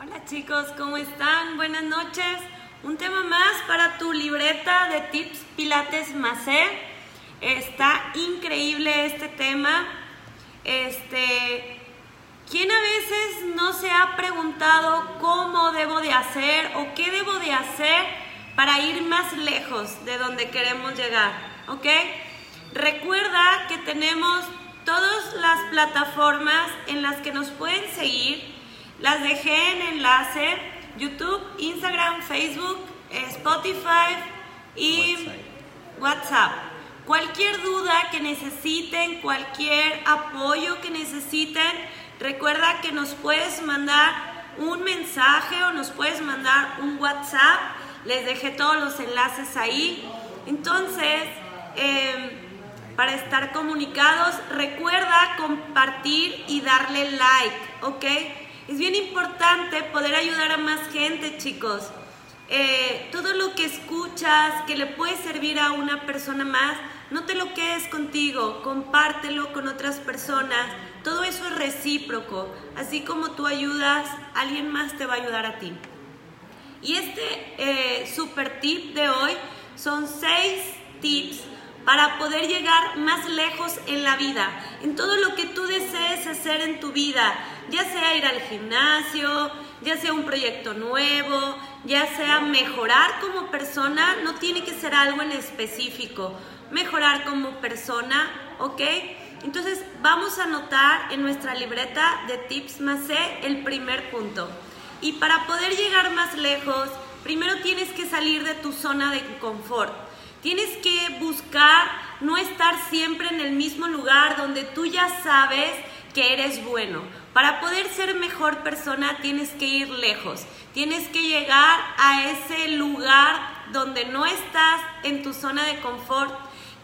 Hola chicos, ¿cómo están? Buenas noches. Un tema más para tu libreta de tips Pilates Macé. Está increíble este tema. Este, ¿quién a veces no se ha preguntado cómo debo de hacer o qué debo de hacer para ir más lejos de donde queremos llegar? Recuerda que tenemos todas las plataformas en las que nos pueden seguir las dejé en enlace, YouTube, Instagram, Facebook, Spotify y WhatsApp. Cualquier duda que necesiten, cualquier apoyo que necesiten, recuerda que nos puedes mandar un mensaje o nos puedes mandar un WhatsApp. Les dejé todos los enlaces ahí. Entonces, em, para estar comunicados, recuerda compartir y darle like, ¿ok? Es bien importante poder ayudar a más gente, chicos. Eh, todo lo que escuchas que le puede servir a una persona más, no te lo quedes contigo, compártelo con otras personas. Todo eso es recíproco. Así como tú ayudas, alguien más te va a ayudar a ti. Y este eh, super tip de hoy son seis tips para poder llegar más lejos en la vida, en todo lo que tú desees hacer en tu vida, ya sea ir al gimnasio, ya sea un proyecto nuevo, ya sea mejorar como persona, no tiene que ser algo en específico, mejorar como persona, ¿ok? Entonces vamos a anotar en nuestra libreta de tips más C el primer punto. Y para poder llegar más lejos, primero tienes que salir de tu zona de confort. Tienes que buscar no estar siempre en el mismo lugar donde tú ya sabes que eres bueno. Para poder ser mejor persona tienes que ir lejos. Tienes que llegar a ese lugar donde no estás en tu zona de confort,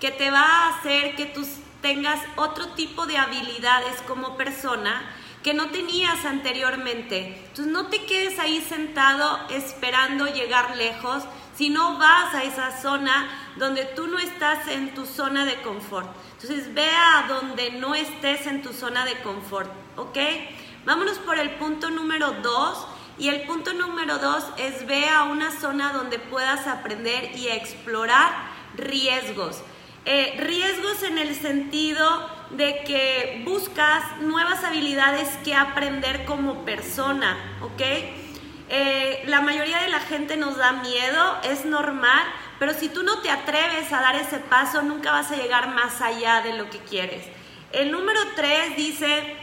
que te va a hacer que tú tengas otro tipo de habilidades como persona que no tenías anteriormente. Entonces no te quedes ahí sentado esperando llegar lejos, si no vas a esa zona donde tú no estás en tu zona de confort. Entonces ve a donde no estés en tu zona de confort, ¿ok? Vámonos por el punto número dos. Y el punto número dos es ve a una zona donde puedas aprender y explorar riesgos. Eh, riesgos en el sentido de que buscas nuevas habilidades que aprender como persona, ¿ok? Eh, la mayoría de la gente nos da miedo, es normal, pero si tú no te atreves a dar ese paso, nunca vas a llegar más allá de lo que quieres. El número 3 dice,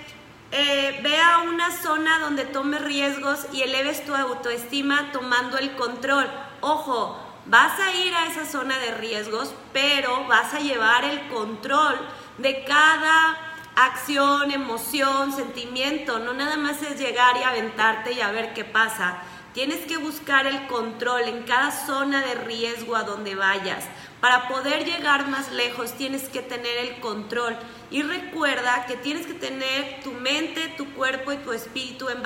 eh, ve a una zona donde tomes riesgos y eleves tu autoestima tomando el control. Ojo, vas a ir a esa zona de riesgos, pero vas a llevar el control de cada acción, emoción, sentimiento. No nada más es llegar y aventarte y a ver qué pasa. Tienes que buscar el control en cada zona de riesgo a donde vayas. Para poder llegar más lejos tienes que tener el control. Y recuerda que tienes que tener tu mente, tu cuerpo y tu espíritu en,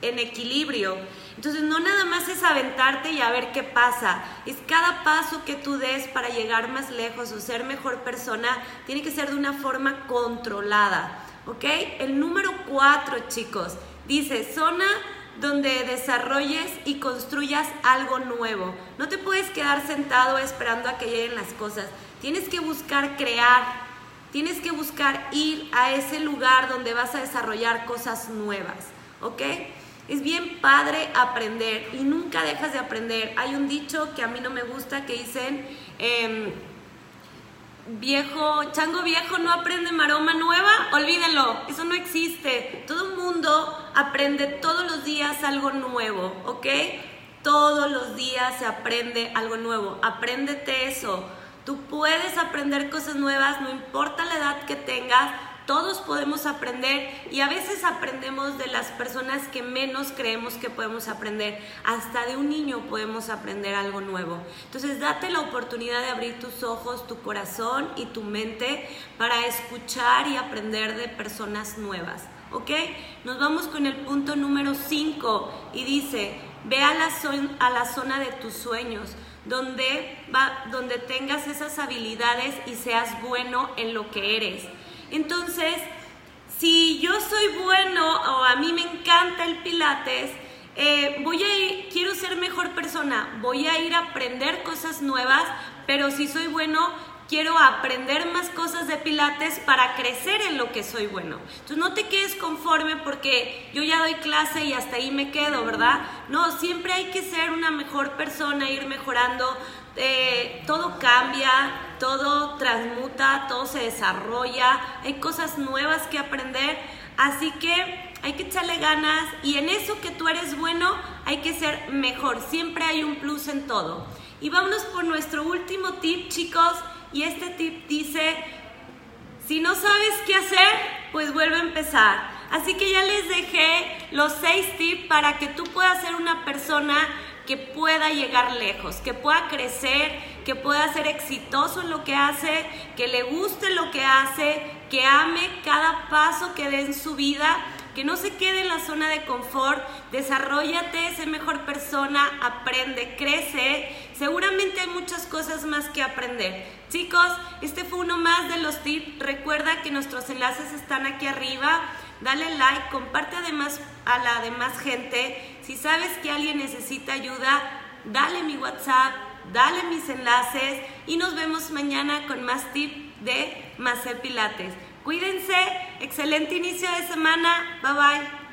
en equilibrio. Entonces no nada más es aventarte y a ver qué pasa, es cada paso que tú des para llegar más lejos o ser mejor persona, tiene que ser de una forma controlada, ¿ok? El número cuatro, chicos, dice zona donde desarrolles y construyas algo nuevo. No te puedes quedar sentado esperando a que lleguen las cosas, tienes que buscar crear, tienes que buscar ir a ese lugar donde vas a desarrollar cosas nuevas, ¿ok? Es bien padre aprender y nunca dejas de aprender. Hay un dicho que a mí no me gusta que dicen, em, viejo, chango viejo no aprende maroma nueva, olvídenlo, eso no existe. Todo el mundo aprende todos los días algo nuevo, ¿ok? Todos los días se aprende algo nuevo. Apréndete eso. Tú puedes aprender cosas nuevas, no importa la edad que tengas, todos podemos aprender y a veces aprendemos de las personas que menos creemos que podemos aprender. Hasta de un niño podemos aprender algo nuevo. Entonces date la oportunidad de abrir tus ojos, tu corazón y tu mente para escuchar y aprender de personas nuevas. ¿Ok? Nos vamos con el punto número 5 y dice, ve a la, zona de tus sueños. Donde, donde tengas esas habilidades y seas bueno en lo que eres. Entonces, si yo soy bueno o a mí me encanta el pilates, eh, voy a ir, quiero ser mejor persona, voy a ir a aprender cosas nuevas, pero si soy bueno, quiero aprender más cosas de Pilates para crecer en lo que soy bueno. Entonces no te quedes conforme porque yo ya doy clase y hasta ahí me quedo, ¿verdad? No, siempre hay que ser una mejor persona, ir mejorando. Eh, todo cambia, todo transmuta, todo se desarrolla, hay cosas nuevas que aprender, así que hay que echarle ganas y en eso que tú eres bueno hay que ser mejor, siempre hay un plus en todo. Y vámonos por nuestro último tip, chicos, y este tip dice, si no sabes qué hacer, pues vuelve a empezar. Así que ya les dejé los seis tips para que tú puedas ser una persona que pueda llegar lejos, que pueda crecer, que pueda ser exitoso en lo que hace, que le guste lo que hace, que ame cada paso que dé en su vida que no se quede en la zona de confort, desarrollate, sé mejor persona, aprende, crece. Seguramente hay muchas cosas más que aprender. Chicos, este fue uno más de los tips. Recuerda que nuestros enlaces están aquí arriba. Dale like, comparte además a la demás gente. Si sabes que alguien necesita ayuda, dale mi WhatsApp, dale mis enlaces y nos vemos mañana con más tips de Macé Pilates. Cuídense, excelente inicio de semana, bye bye.